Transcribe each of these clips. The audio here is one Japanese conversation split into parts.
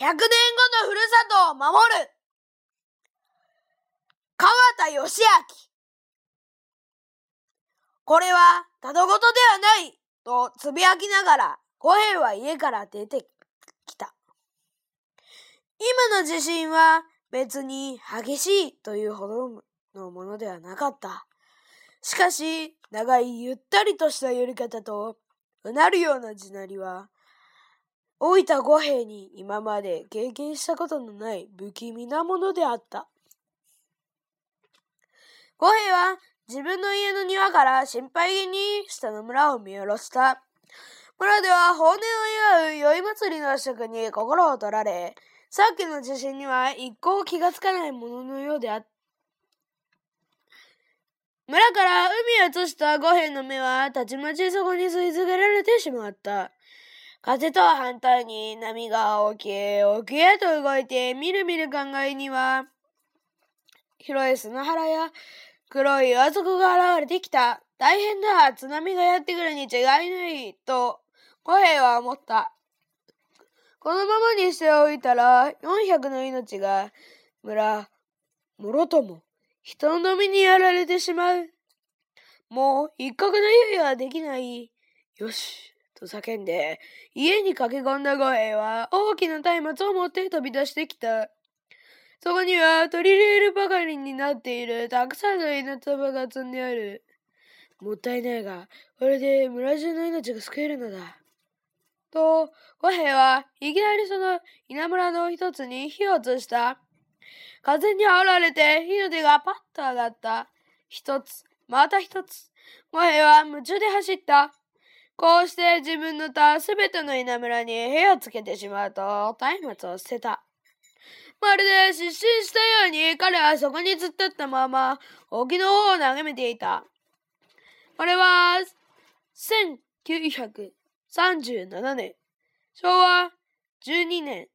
100年後のふるさとを守る川田義明これはただごとではないとつぶやきながら五平は家から出てきた。今の地震は別に激しいというほどのものではなかった。しかし、長いゆったりとした寄り方と、うなるような地鳴りは、老いた五兵に今まで経験したことのない不気味なものであった。五兵は自分の家の庭から心配げに下の村を見下ろした。村では法年を祝う宵祭りの祝に心を取られ、さっきの地震には一向気がつかないもののようであった。村から海を移した五辺の目はたちまちそこに吸い付けられてしまった。風とは反対に波が大きい、沖へと動いて、みるみる考えには、広い砂原や黒い岩底が現れてきた。大変だ津波がやってくるに違いないと、五平は思った。このままにしておいたら、400の命が、村、もろとも、人のみにやられてしまう。もう一刻の猶予はできない。よし、と叫んで、家に駆け込んだ五兵は大きな松明を持って飛び出してきた。そこには取り入れるばかりになっているたくさんの稲束が積んである。もったいないが、これで村中の命が救えるのだ。と、五兵はいきなりその稲村の一つに火を移した。風に煽られて火の手がパッと上がった。一つ、また一つ。もへは夢中で走った。こうして自分の他すべての稲村に火をつけてしまうと、松明を捨てた。まるで失神したように彼はそこに突っ立ったまま沖の方を眺めていた。これは、1937年、昭和12年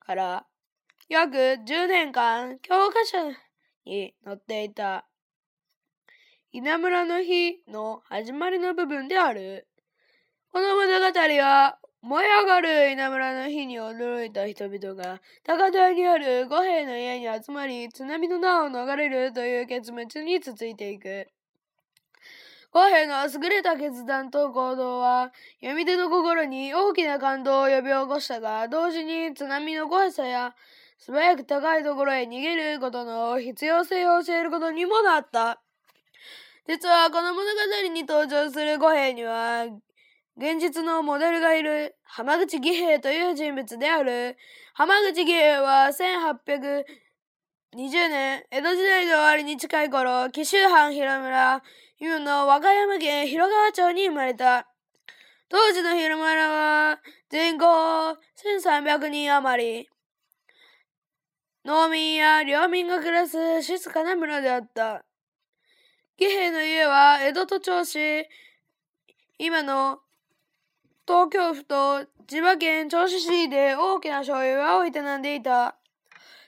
から約10年間教科書に載っていた稲村の日の始まりの部分である。この物語は燃え上がる稲村の日に驚いた人々が高台にある五兵の家に集まり津波の名を逃れるという結末に続いていく。五兵の優れた決断と行動は、読み手の心に大きな感動を呼び起こしたが、同時に津波の怖さや素早く高いところへ逃げることの必要性を教えることにもなった。実はこの物語に登場する五兵には、現実のモデルがいる浜口義兵という人物である。浜口義兵は1820年、江戸時代の終わりに近い頃、紀州藩広村、今の和歌山県広川町に生まれた。当時の広村は人口1300人余り。農民や領民が暮らす静かな村であった。義兵の家は江戸と銚子、今の東京府と千葉県銚子市で大きな醤油屋を営んでいた。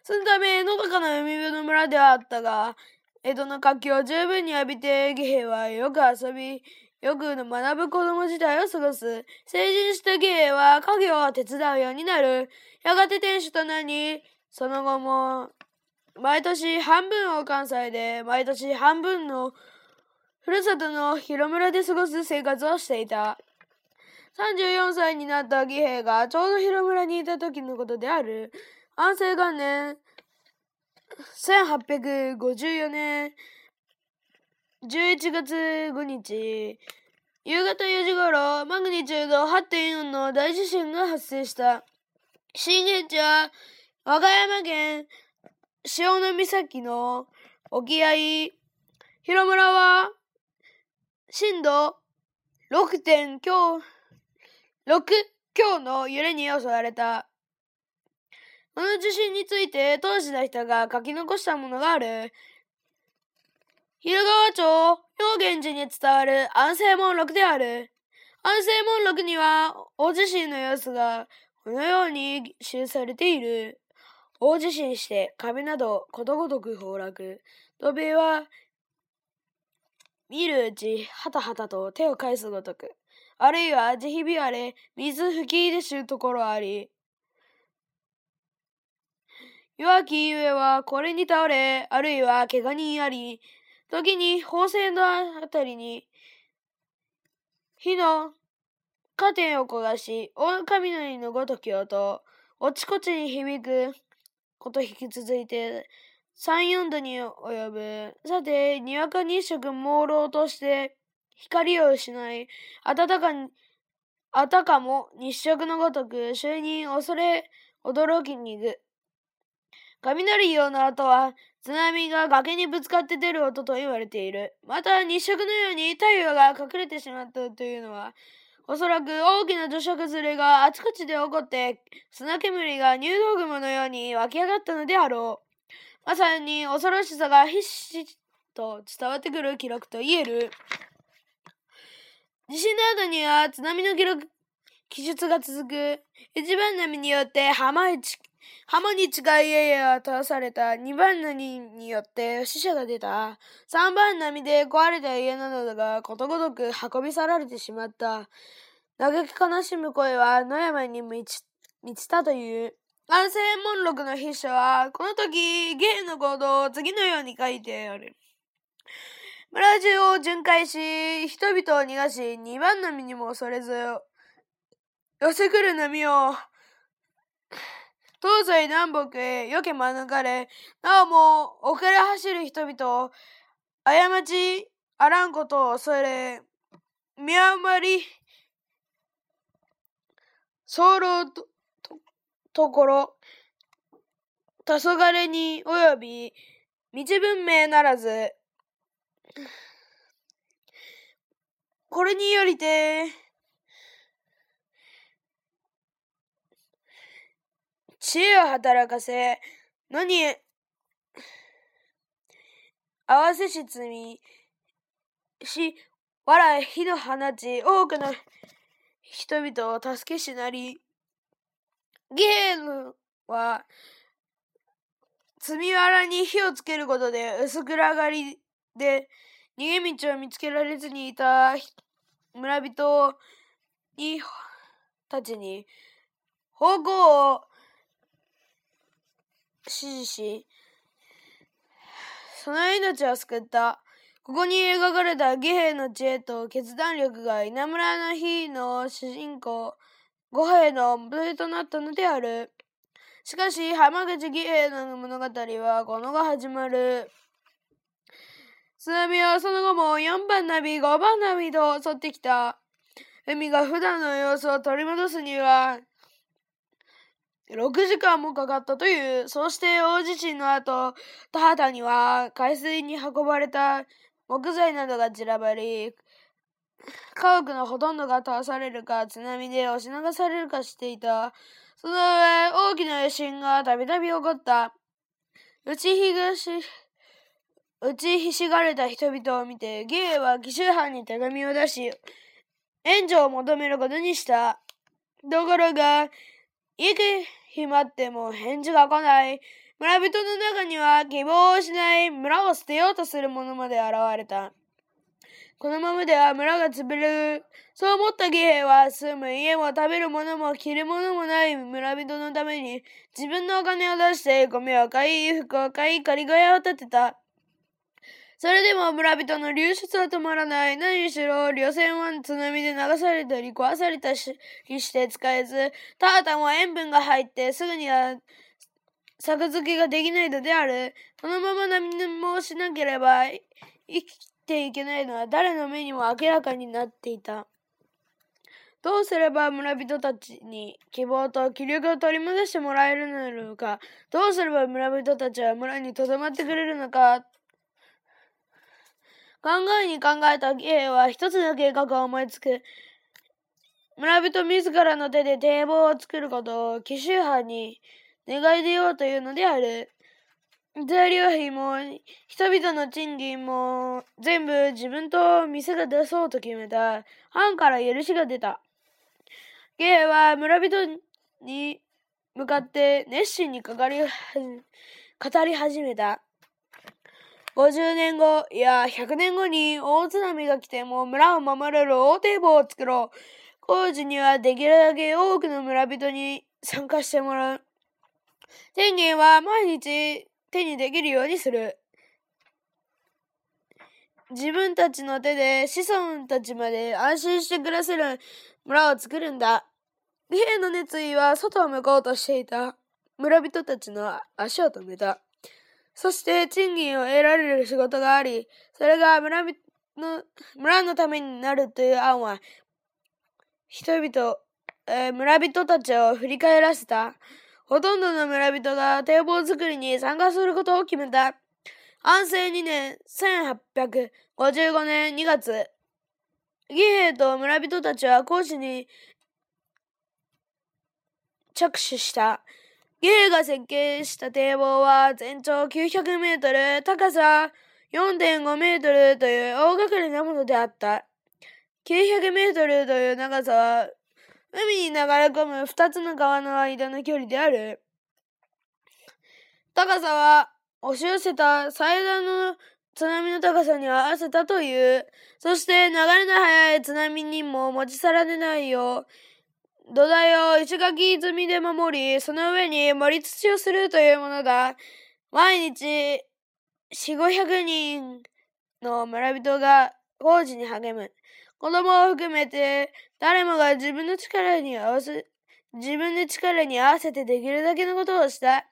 そのため、のどかな海辺の村ではあったが、江戸の活気を十分に浴びて、義兵はよく遊び、よく学ぶ子供時代を過ごす。成人した義兵は家業を手伝うようになる。やがて店主となり、その後も、毎年半分を関西で、毎年半分のふるさとの広村で過ごす生活をしていた。34歳になった義兵がちょうど広村にいた時のことである。安政元年、1854年11月5日、夕方4時頃、マグニチュード8.4の大地震が発生した。震源地は和歌山県潮岬の沖合、広村は震度6.6強強の揺れに襲われた。この地震について当時の人が書き残したものがある。広川町陽源寺に伝わる安政門録である。安政門録には大地震の様子がこのように記されている。大地震して壁などことごとく崩落。土塀は見るうちはたはたと手を返すごとく。あるいは地ひび割れ、水吹き出しるところあり。弱きゆえはこれに倒れ、あるいは怪我にあり、時に法制のあたりに、火のカーテンを焦がし、大雷のごとき音、おちこちに響くこと引き続いて、三四度に及ぶ。さて、にわか日食朦朧として、光を失い、暖かに、あたかも日食のごとく、周に恐れ、驚きにぐ。雷ような後は、津波が崖にぶつかって出る音と言われている。また、日食のように太陽が隠れてしまったというのは、おそらく大きな土砂崩れがあちこちで起こって、砂煙が入道雲のように湧き上がったのであろう。まさに恐ろしさがひしと伝わってくる記録と言える。地震の後には津波の記録、記述が続く。一番波によって浜市、浜に近い家々が倒された。二番波によって死者が出た。三番波で壊れた家などがことごとく運び去られてしまった。嘆き悲しむ声は野山に満ち満ちたという。安政門録の筆者は、この時、芸の行動を次のように書いてある。村中を巡回し、人々を逃がし、二番波にも恐れず、寄せ来る波を、東西南北へよけ免れ、なおも遅れ走る人々を、過ちあらんことを恐れ、見余り、候と、と、ところ、黄昏に及び、道文明ならず、これによりて、知恵を働かせ、のに、合わせし罪し、笑い火の放ち、多くの人々を助けしなり、ゲームは、積みわらに火をつけることで薄暗がりで逃げ道を見つけられずにいた村人にたちに方向を指示し、その命を救った。ここに描かれた義兵の知恵と決断力が稲村の日の主人公、五兵の元手となったのである。しかし、浜口義兵の物語はこのが始まる。津波はその後も4番ナビ、5番ナビと襲ってきた。海が普段の様子を取り戻すには、6時間もかかったという。そして大地震の後、田畑には海水に運ばれた木材などが散らばり、家屋のほとんどが倒されるか、津波で押し流されるかしていた。その上、大きな余震がたびたび起こった。打ちひがし、打ちひしがれた人々を見て、ゲイは紀州藩に手紙を出し、援助を求めることにした。ところが、いく暇っても返事が来ない。村人の中には希望をしない村を捨てようとする者まで現れた。このままでは村が潰れる。そう思った義兵は住む家も食べるものも着るものもない村人のために自分のお金を出して米を買い、服を買い、仮小屋を建てた。それでも村人の流出は止まらない。何しろ、旅船は津波で流されたり壊されたりして使えず、ただも塩分が入ってすぐには作付けができないのである。このまま何もしなければ生きていけないのは誰の目にも明らかになっていた。どうすれば村人たちに希望と気力を取り戻してもらえるのか、どうすれば村人たちは村に留まってくれるのか、考えに考えた義兵は一つの計画を思いつく。村人自らの手で堤防を作ることを紀州藩に願い出ようというのである。材料費も人々の賃金も全部自分と店が出そうと決めた。藩から許しが出た。義兵は村人に向かって熱心にかかり語り始めた。50年後、いや、100年後に大津波が来ても村を守れる大堤防を作ろう。工事にはできるだけ多くの村人に参加してもらう。天元は毎日手にできるようにする。自分たちの手で子孫たちまで安心して暮らせる村を作るんだ。義兵の熱意は外を向こうとしていた。村人たちの足を止めた。そして賃金を得られる仕事があり、それが村人の村のためになるという案は、人々、えー、村人たちを振り返らせた。ほとんどの村人が堤防作りに参加することを決めた。安政2年1855年2月、義兵と村人たちは講師に着手した。義兵が設計した堤防は全長900メートル、高さ4.5メートルという大掛かりなものであった。900メートルという長さは、海に流れ込む二つの川の間の距離である。高さは、押し寄せた最大の津波の高さに合わせたという。そして流れの速い津波にも持ち去られないよう、土台を石垣積みで守り、その上に盛り土をするというものだ。毎日、四五百人の村人が工事に励む。子供を含めて、誰もが自分の力に合わせ、自分の力に合わせてできるだけのことをした。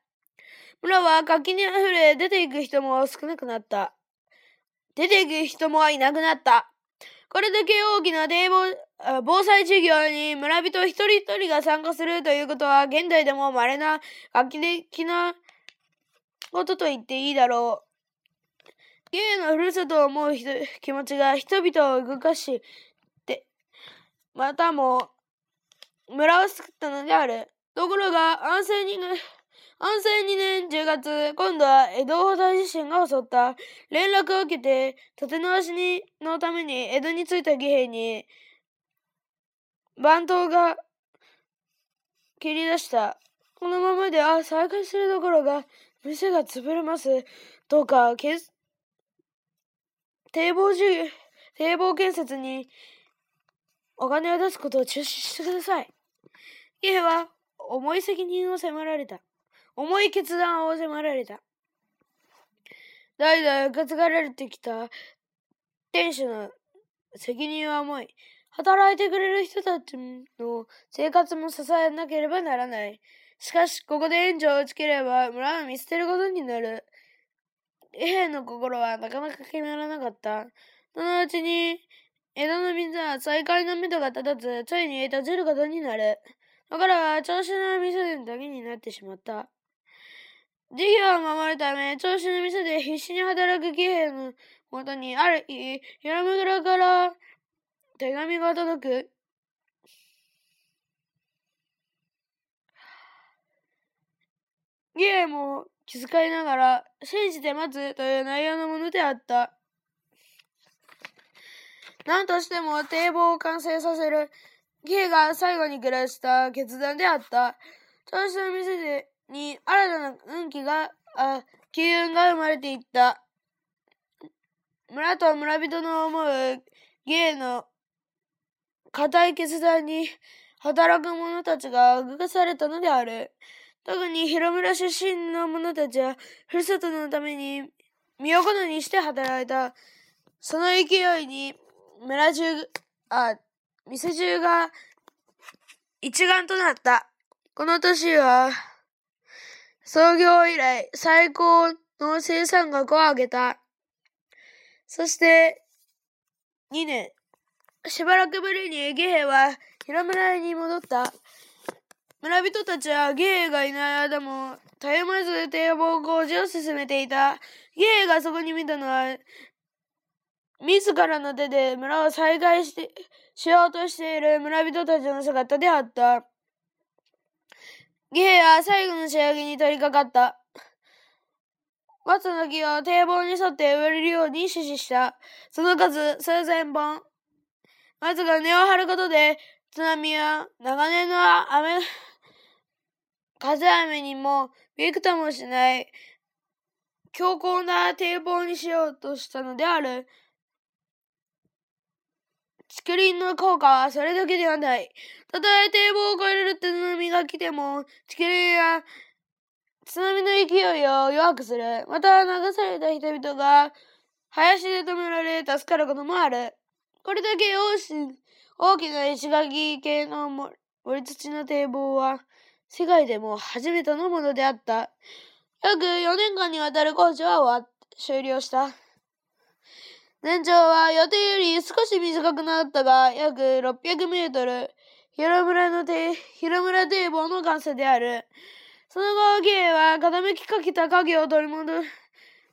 村は活気に溢れ、出ていく人も少なくなった。出ていく人もいなくなった。これだけ大きな堤防、防災事業に村人一人一人が参加するということは、現代でも稀な画期的なことと言っていいだろう。芸のふるさとを思う気持ちが人々を動かし、て、またも、村を救ったのである。ところが、安静に、安政2年10月、今度は江戸大地震が襲った。連絡を受けて、立て直しにのために江戸に着いた義兵に、番頭が切り出した。このままでは再開するどころが、店が潰れます。どうか、け堤防事業、堤防建設にお金を出すことを中止してください。義兵は重い責任を迫られた。重い決断を迫られた。代々受け継がれてきた店主の責任は重い。働いてくれる人たちの生活も支えなければならない。しかし、ここで援助をつければ村を見捨てることになる。兵の心はなかなか決まらなかった。そのうちに、江戸の水は再開の目処が立たず、ついに閉じることになる。だから、調子の店だけになってしまった。事業を守るため、調子の店で必死に働く騎兵のもとに、ある日、平村から手紙が届く。義兵も気遣いながら、信じて待つという内容のものであった。何としても堤防を完成させる。義兵が最後に暮らした決断であった。調子の店でに新たな運気が、あ、機運が生まれていった。村と村人の思う芸の固い決断に働く者たちが動かされたのである。特に広村出身の者たちは、ふるさとのために身を粉にして働いた。その勢いに、村中、あ、店中が一丸となった。この年は、創業以来最高の生産額を上げた。そして、2年。しばらくぶりに義兵は広村に戻った。村人たちは義兵がいない間も、絶えまず堤防工事を進めていた。義兵がそこに見たのは、自らの手で村を再開して、しようとしている村人たちの姿であった。義兵は最後の仕上げに取り掛かった。松の木を堤防に沿って植えるように指示した。その数数千本。松が根を張ることで、津波は長年の雨、風雨にもびくともしない強硬な堤防にしようとしたのである。竹林の効果はそれだけではない。たとえ堤防を越える津波が来ても、竹林は津波の勢いを弱くする。また流された人々が林で止められ助かることもある。これだけ大きな石垣系の森土の堤防は世界でも初めてのものであった。約4年間にわたる工事は終わ終了した。全長は予定より少し短くなったが、約600メートル。広村の堤、広村堤防の完成である。その後、儀兵は傾きかけた影を取り戻、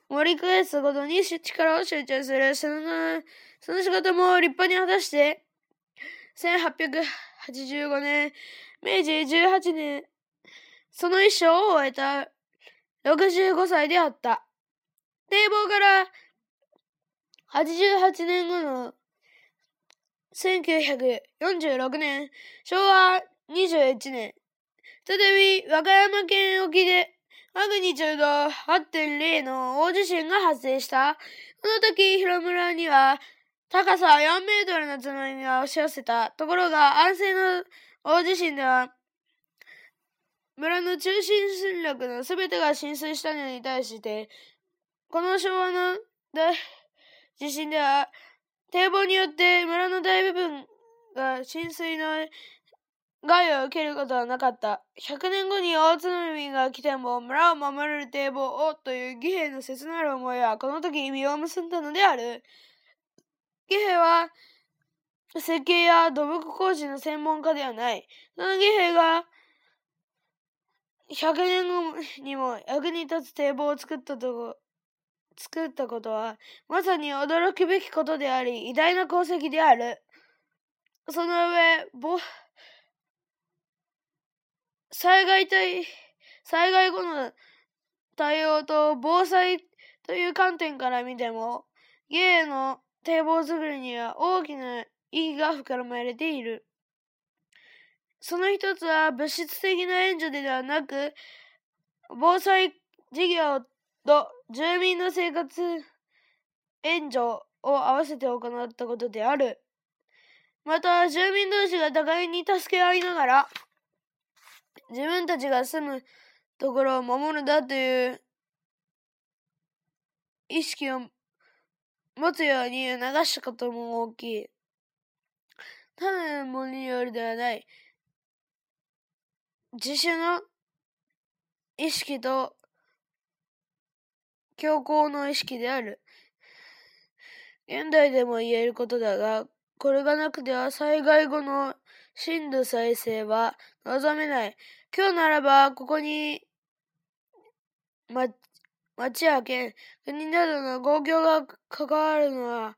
盛り返すことに力を集中する。その、その仕事も立派に果たして、1885年、明治18年、その一生を終えた65歳であった。堤防から88年後の1946年、昭和21年、再び和歌山県沖でマグニチュード8.0の大地震が発生した。この時、広村には高さ4メートルの津波が押し寄せた。ところが、安政の大地震では、村の中心戦力のすべてが浸水したのに対して、この昭和の地震では、堤防によって村の大部分が浸水の害を受けることはなかった。100年後に大津波が来ても村を守れる堤防をという義兵の切なる思いはこの時に実を結んだのである。義兵は設計や土木工事の専門家ではない。その義兵が100年後にも役に立つ堤防を作ったと作ったことは、まさに驚くべきことであり、偉大な功績である。その上、ぼ、災害対、災害後の対応と防災という観点から見ても、芸の堤防作りには大きな意義が含まれている。その一つは物質的な援助ではなく、防災事業と住民の生活援助を合わせて行ったことである。また、住民同士が互いに助け合いながら、自分たちが住むところを守るだという意識を持つように流したことも大きい。他のものによるではない。自主の意識と強行の意識である。現代でも言えることだが、これがなくては災害後の深度再生は望めない。今日ならば、ここに、ま、町や県、国などの公共が関わるのは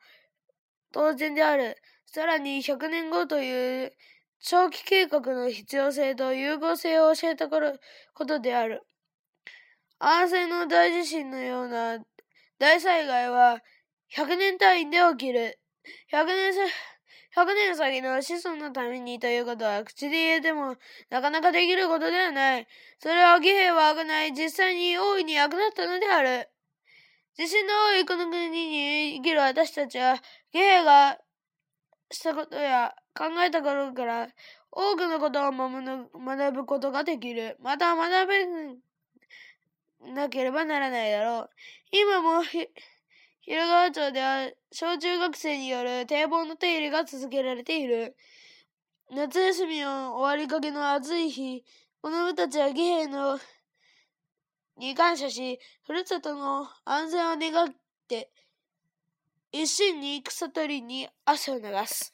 当然である。さらに100年後という長期計画の必要性と融合性を教えたことである。安政の大地震のような大災害は100年単位で起きる。100年100年先の子孫のためにということは口で言えてもなかなかできることではない。それは義兵は危ない実際に大いに役立ったのである。地震の多いこの国に生きる私たちは義兵がしたことや考えたことから多くのことを学ぶことができる。また学べなければならないだろう。今も広川町では小中学生による堤防の手入れが続けられている。夏休みを終わりかけの暑い日、子供たちは義兵のに感謝し、ふるさとの安全を願って、一心に草取りに汗を流す。